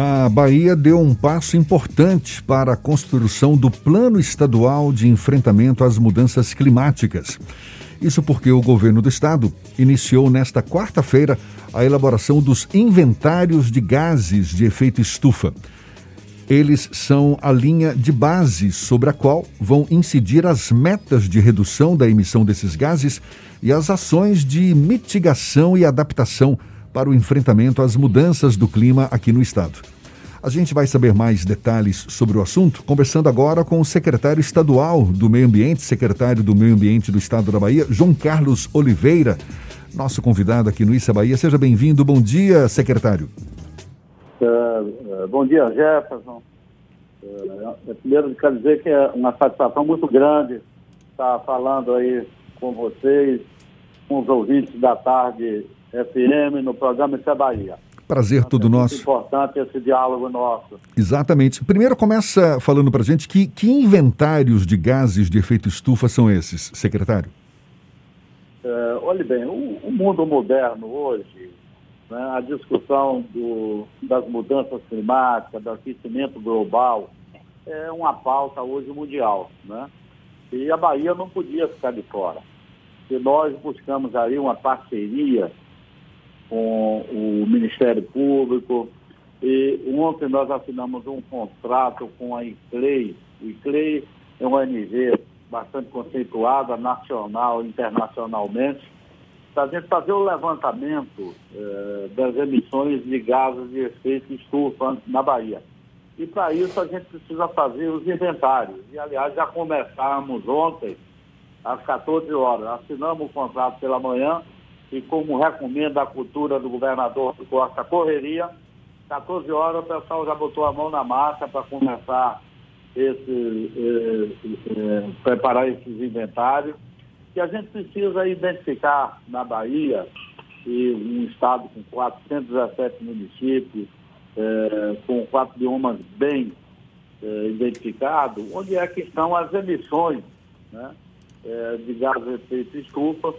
A Bahia deu um passo importante para a construção do Plano Estadual de Enfrentamento às Mudanças Climáticas. Isso porque o governo do estado iniciou nesta quarta-feira a elaboração dos inventários de gases de efeito estufa. Eles são a linha de base sobre a qual vão incidir as metas de redução da emissão desses gases e as ações de mitigação e adaptação para o enfrentamento às mudanças do clima aqui no estado. A gente vai saber mais detalhes sobre o assunto conversando agora com o secretário estadual do Meio Ambiente, secretário do Meio Ambiente do Estado da Bahia, João Carlos Oliveira, nosso convidado aqui no Issa Bahia. Seja bem-vindo. Bom dia, secretário. Uh, uh, bom dia, Jefferson. Uh, primeiro, quero dizer que é uma satisfação muito grande estar falando aí com vocês, com os ouvintes da tarde FM no programa Issa Bahia. Prazer todo é nosso. Muito importante esse diálogo nosso. Exatamente. Primeiro começa falando para gente que, que inventários de gases de efeito estufa são esses, secretário? É, olhe bem, o, o, mundo moderno hoje, né, a discussão do, das mudanças climáticas, do aquecimento global, é uma pauta hoje mundial. Né? E a Bahia não podia ficar de fora. E nós buscamos aí uma parceria com o Ministério Público. E ontem nós assinamos um contrato com a ICLEI. ICLEI é uma ONG bastante conceituada, nacional internacionalmente, para a gente fazer o levantamento eh, das emissões de gases de efeito estufa na Bahia. E para isso a gente precisa fazer os inventários. E, aliás, já começamos ontem, às 14 horas. Assinamos o contrato pela manhã e como recomenda a cultura do governador Costa Correria, 14 horas o pessoal já botou a mão na massa para começar esse, eh, eh, preparar esses inventários. E a gente precisa identificar na Bahia, e um estado com 417 municípios, eh, com quatro biomas bem eh, identificados, onde é que estão as emissões né, de gás de efeito estufa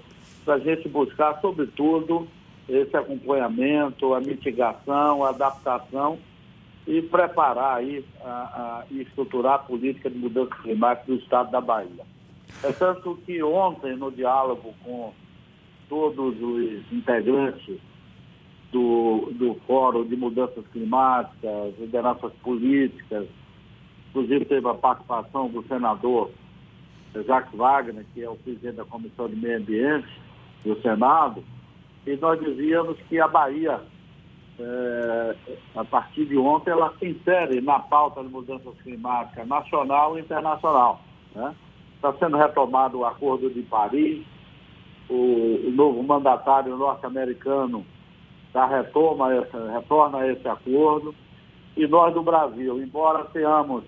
para a gente buscar, sobretudo, esse acompanhamento, a mitigação, a adaptação e preparar aí a, a, e estruturar a política de mudança climática do estado da Bahia. É tanto que ontem, no diálogo com todos os integrantes do, do Fórum de Mudanças Climáticas, lideranças políticas, inclusive teve a participação do senador Jacques Wagner, que é o presidente da Comissão de Meio Ambiente, do Senado, e nós dizíamos que a Bahia, é, a partir de ontem, ela se insere na pauta de mudanças climáticas nacional e internacional. Né? Está sendo retomado o Acordo de Paris, o, o novo mandatário norte-americano já retoma essa, retorna esse acordo, e nós do Brasil, embora tenhamos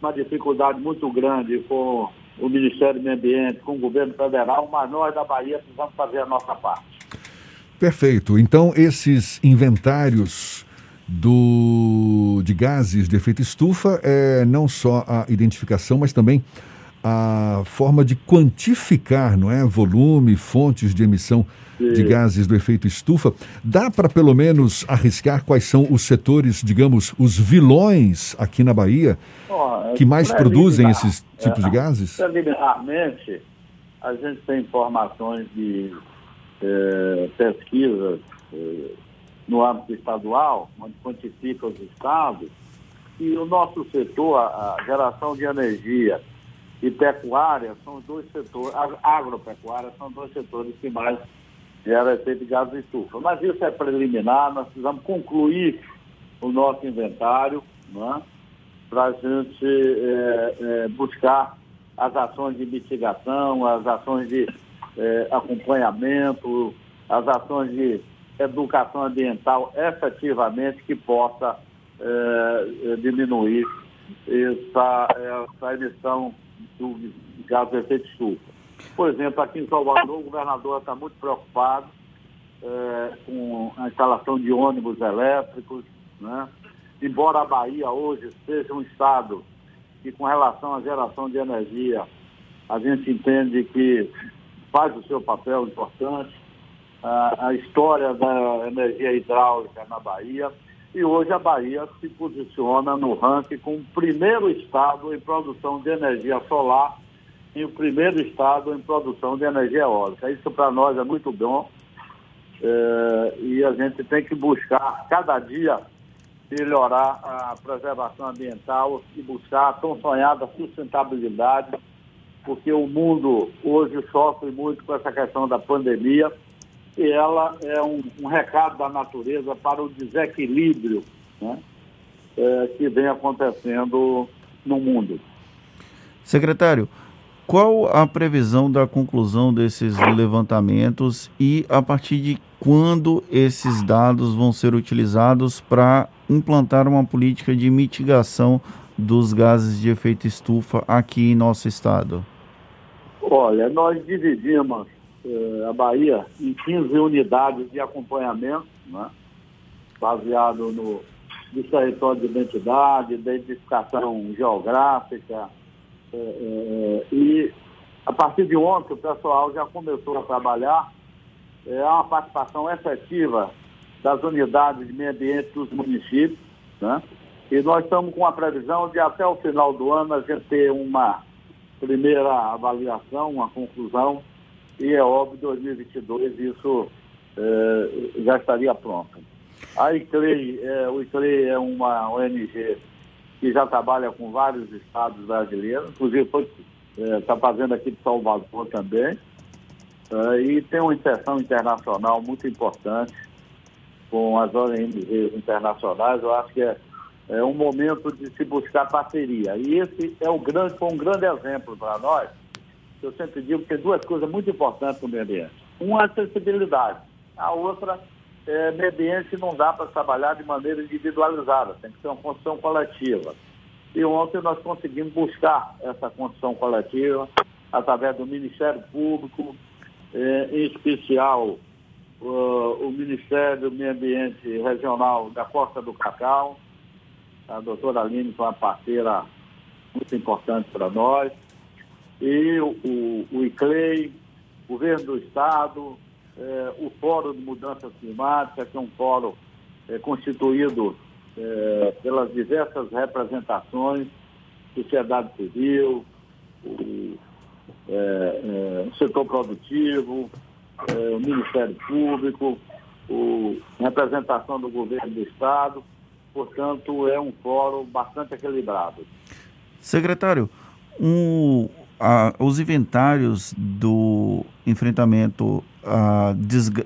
uma dificuldade muito grande com o Ministério do Meio Ambiente, com o governo federal, mas nós da Bahia precisamos fazer a nossa parte. Perfeito. Então, esses inventários do, de gases de efeito estufa é não só a identificação, mas também a forma de quantificar, não é, volume, fontes de emissão Sim. de gases do efeito estufa. Dá para pelo menos arriscar quais são os setores, digamos, os vilões aqui na Bahia oh, que mais produzem esses tipos é, de gases? Preliminarmente, a gente tem informações de é, pesquisas é, no âmbito estadual, onde quantifica os estados, e o nosso setor, a geração de energia e pecuária são dois setores, agropecuária são dois setores que mais geram efeito de gás de estufa. Mas isso é preliminar, nós precisamos concluir o nosso inventário, é? para a gente é, é, buscar as ações de mitigação, as ações de é, acompanhamento, as ações de educação ambiental efetivamente que possa é, diminuir essa, essa emissão do gás de efeito estufa. Por exemplo, aqui em Salvador, o governador está muito preocupado é, com a instalação de ônibus elétricos, né? Embora a Bahia hoje seja um estado que, com relação à geração de energia, a gente entende que faz o seu papel importante, a, a história da energia hidráulica na Bahia, e hoje a Bahia se posiciona no ranking como o primeiro estado em produção de energia solar e o primeiro estado em produção de energia eólica. Isso para nós é muito bom é, e a gente tem que buscar cada dia melhorar a preservação ambiental e buscar a tão sonhada sustentabilidade, porque o mundo hoje sofre muito com essa questão da pandemia e ela é um, um recado da natureza para o desequilíbrio né, é, que vem acontecendo no mundo. Secretário, qual a previsão da conclusão desses levantamentos e a partir de quando esses dados vão ser utilizados para implantar uma política de mitigação dos gases de efeito estufa aqui em nosso estado? Olha, nós dividimos eh, a Bahia em 15 unidades de acompanhamento, né? baseado no, no território de identidade, identificação geográfica. Eh, eh, e a partir de ontem o pessoal já começou a trabalhar. É uma participação efetiva das unidades de meio ambiente dos municípios. Né? E nós estamos com a previsão de até o final do ano a gente ter uma primeira avaliação, uma conclusão e é óbvio, 2022 isso é, já estaria pronto. A ICLEI, é, o ICLEI é uma ONG que já trabalha com vários estados brasileiros, inclusive está é, fazendo aqui de Salvador também, é, e tem uma inserção internacional muito importante com as ONGs internacionais. Eu acho que é, é um momento de se buscar parceria. E esse é o grande, foi um grande exemplo para nós, eu sempre digo que tem duas coisas muito importantes no meio ambiente. Uma é acessibilidade, a outra é meio ambiente não dá para trabalhar de maneira individualizada, tem que ser uma construção coletiva. E ontem nós conseguimos buscar essa construção coletiva através do Ministério Público, eh, em especial uh, o Ministério do Meio Ambiente Regional da Costa do Cacau. A doutora Aline foi uma parceira muito importante para nós e o, o, ICLEI, o governo do Estado, é, o Fórum de Mudanças Climáticas, que é um fórum é, constituído é, pelas diversas representações, sociedade civil, o, setor produtivo, o Ministério Público, a representação do governo do Estado. Portanto, é um fórum bastante equilibrado. Secretário, um, os inventários do enfrentamento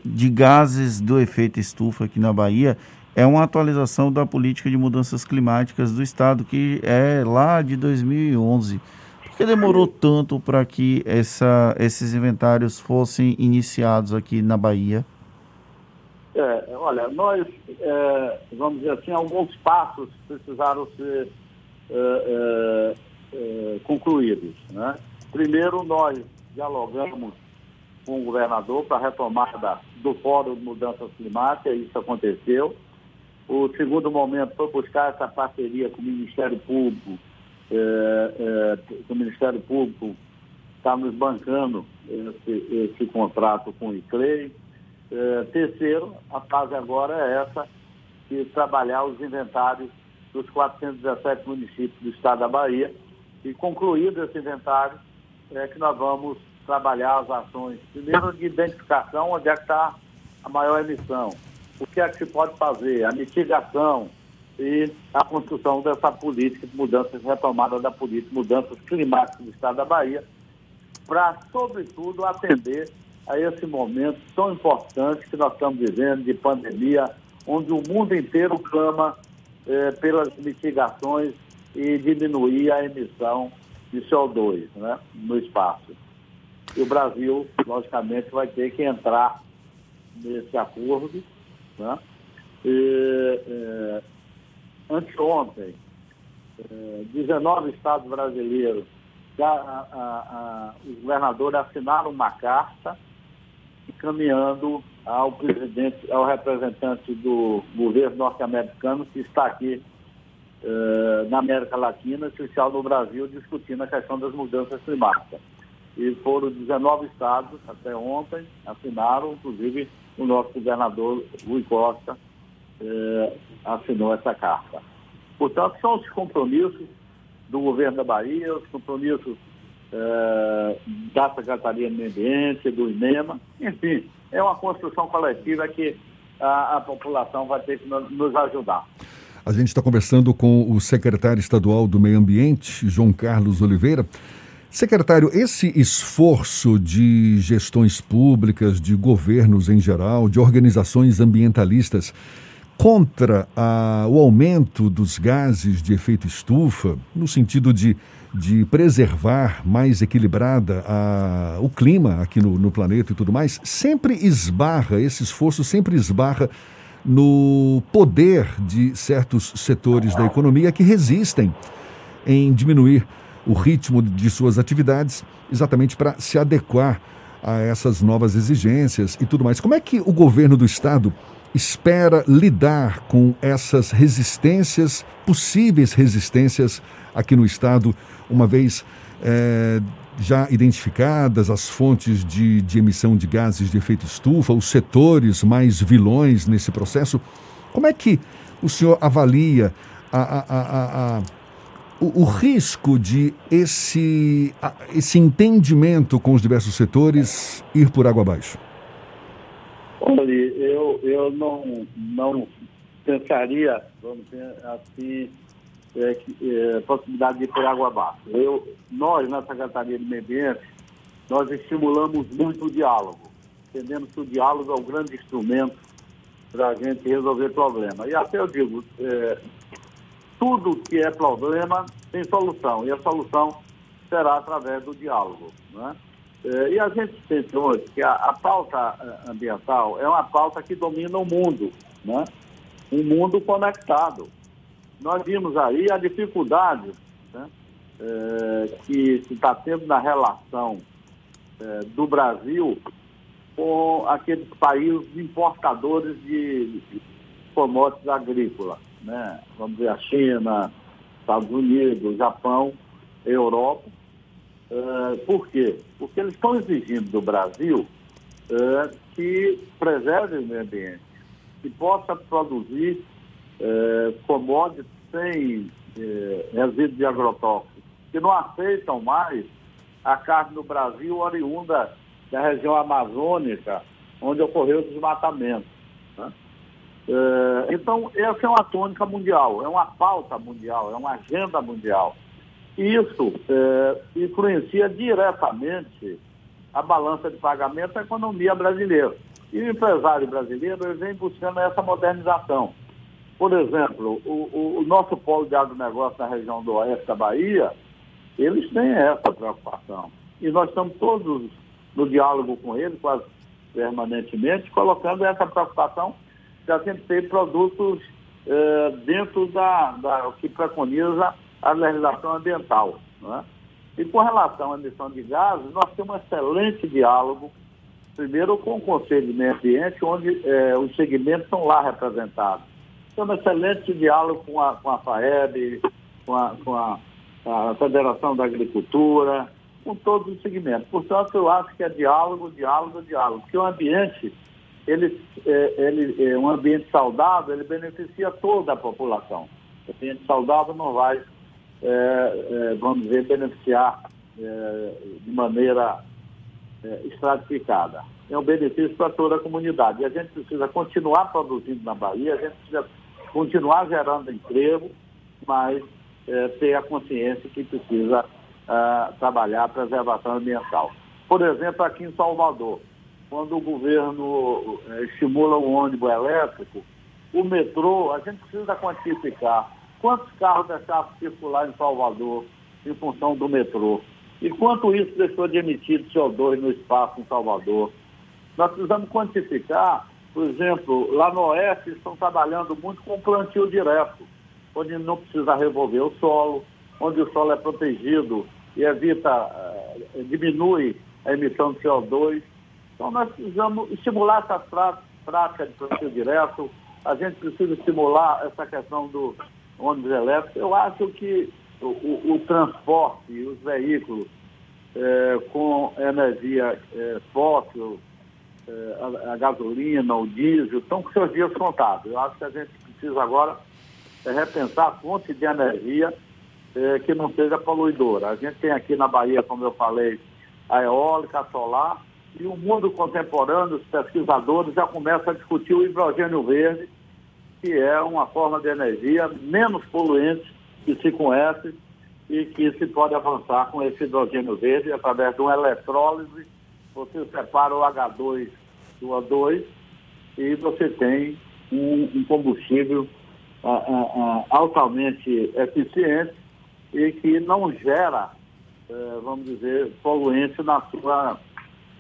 de gases do efeito estufa aqui na Bahia é uma atualização da política de mudanças climáticas do Estado, que é lá de 2011. Por que demorou tanto para que essa, esses inventários fossem iniciados aqui na Bahia? É, olha, nós, é, vamos dizer assim, alguns passos precisaram ser é, é eh, concluídos. Né? Primeiro, nós dialogamos com o governador para a retomada do Fórum de Mudanças Climáticas, isso aconteceu. O segundo momento foi buscar essa parceria com o Ministério Público, eh, eh, o Ministério Público está nos bancando esse, esse, contrato com o ICLEI. Eh, terceiro, a fase agora é essa, de trabalhar os inventários dos 417 municípios do estado da Bahia, e concluído esse inventário, é que nós vamos trabalhar as ações, primeiro de identificação, onde é que está a maior emissão, o que é que se pode fazer, a mitigação e a construção dessa política de mudanças, retomada da política de mudanças climáticas do estado da Bahia, para, sobretudo, atender a esse momento tão importante que nós estamos vivendo de pandemia, onde o mundo inteiro clama eh, pelas mitigações e diminuir a emissão de CO2 né, no espaço. E o Brasil, logicamente, vai ter que entrar nesse acordo. Né? E, é, anteontem, é, 19 estados brasileiros, já, a, a, a, os governadores assinaram uma carta encaminhando ao presidente, ao representante do governo norte-americano que está aqui na América Latina, especial no Brasil, discutindo a questão das mudanças climáticas. E foram 19 estados, até ontem, assinaram, inclusive o nosso governador Rui Costa é, assinou essa carta. Portanto, são os compromissos do governo da Bahia, os compromissos é, da Secretaria de Meio Ambiente, do INEMA, enfim, é uma construção coletiva que a, a população vai ter que nos ajudar. A gente está conversando com o secretário estadual do Meio Ambiente, João Carlos Oliveira. Secretário, esse esforço de gestões públicas, de governos em geral, de organizações ambientalistas contra a, o aumento dos gases de efeito estufa, no sentido de, de preservar mais equilibrada a, o clima aqui no, no planeta e tudo mais, sempre esbarra, esse esforço sempre esbarra no poder de certos setores da economia que resistem em diminuir o ritmo de suas atividades, exatamente para se adequar a essas novas exigências e tudo mais. Como é que o governo do estado espera lidar com essas resistências, possíveis resistências aqui no estado, uma vez é, já identificadas as fontes de, de emissão de gases de efeito estufa, os setores mais vilões nesse processo. Como é que o senhor avalia a, a, a, o, o, risco de esse, esse entendimento com os diversos setores ir por água abaixo? Olha, eu, eu não, não pensaria, vamos dizer assim, é, é, possibilidade de ir por água abaixo. Eu, nós, na Secretaria de Meio Ambiente, nós estimulamos muito o diálogo, entendendo que o diálogo é o grande instrumento para a gente resolver problemas. E até eu digo, é, tudo que é problema tem solução, e a solução será através do diálogo. Né? E a gente sente hoje que a, a, pauta é, ambiental é uma pauta que domina o mundo, né? um mundo conectado nós vimos aí a dificuldade né, é, que se está tendo na relação é, do Brasil com aqueles países importadores de, de commodities agrícolas, né? Vamos dizer, a China, Estados Unidos, Japão, Europa. É, por quê? Porque eles estão exigindo do Brasil é, que preserve o meio ambiente, que possa produzir é, commodities sem é, resíduos de agrotóxicos, que não aceitam mais a carne no Brasil oriunda da região amazônica, onde ocorreu o desmatamento. Né? É, então, essa é uma tônica mundial, é uma pauta mundial, é uma agenda mundial. Isso é, influencia diretamente a balança de pagamento da economia brasileira. E o empresário brasileiro vem buscando essa modernização. Por exemplo, o, o, nosso polo de agronegócio na região do oeste da Bahia, eles têm essa preocupação. E nós estamos todos no diálogo com eles, quase permanentemente, colocando essa preocupação de a gente ter produtos eh, dentro da, da que preconiza a legislação ambiental. Né? E com relação à emissão de gases, nós temos um excelente diálogo, primeiro com o Conselho de Meio Ambiente, onde eh, os segmentos são lá representados um excelente diálogo com a, com a FAEB, com, a, com a, a Federação da Agricultura, com todos os segmentos. Portanto, eu acho que é diálogo, diálogo, diálogo. Porque o ambiente, ele, é, ele é um ambiente saudável, ele beneficia toda a população. O ambiente saudável não vai, é, é, vamos dizer, beneficiar é, de maneira é, estratificada. É um benefício para toda a comunidade. E a gente precisa continuar produzindo na Bahia, a gente precisa continuar gerando emprego, mas é, ter a consciência que precisa é, trabalhar a preservação ambiental. Por exemplo, aqui em Salvador, quando o governo é, estimula o ônibus elétrico, o metrô, a gente precisa quantificar quantos carros deixaram circular em Salvador em função do metrô e quanto isso deixou de emitir CO2 no espaço em Salvador. Nós precisamos quantificar por exemplo, lá no Oeste estão trabalhando muito com plantio direto, onde não precisa revolver o solo, onde o solo é protegido e evita, uh, diminui a emissão de CO2. Então nós precisamos estimular essa prática de plantio direto, a gente precisa estimular essa questão do ônibus elétrico. Eu acho que o, o, o transporte os veículos eh, com energia eh, fóssil, eh, a, a, gasolina, o diesel, estão com seus dias contados. Eu acho que a gente precisa agora é, repensar a fonte de energia eh, que não seja poluidora. A gente tem aqui na Bahia, como eu falei, a eólica, a solar, e o mundo contemporâneo, os pesquisadores já começam a discutir o hidrogênio verde, que é uma forma de energia menos poluente que se conhece e que se pode avançar com esse hidrogênio verde através de uma eletrólise. Você separa o H2 do O2 e você tem um, um combustível a, a, a, altamente eficiente e que não gera, eh, vamos dizer, poluente na sua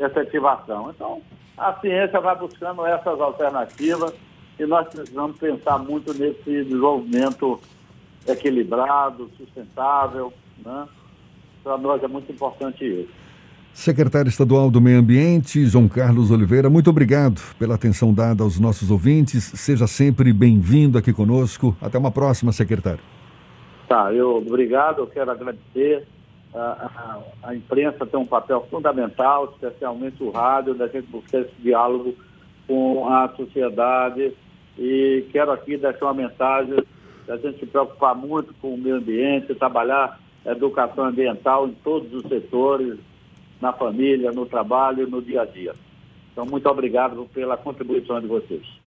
efetivação. Então, a ciência vai buscando essas alternativas e nós precisamos pensar muito nesse desenvolvimento equilibrado, sustentável. Né? Para nós é muito importante isso. Secretário Estadual do Meio Ambiente, João Carlos Oliveira, muito obrigado pela atenção dada aos nossos ouvintes. Seja sempre bem-vindo aqui conosco. Até uma próxima, secretário. Tá, eu obrigado, eu quero agradecer. A, a, a imprensa tem um papel fundamental, especialmente o rádio, da gente buscar esse diálogo com a sociedade. E quero aqui deixar uma mensagem a gente se preocupar muito com o meio ambiente, trabalhar educação ambiental em todos os setores, na família, no trabalho, no dia a dia. Então, muito obrigado pela contribuição de vocês.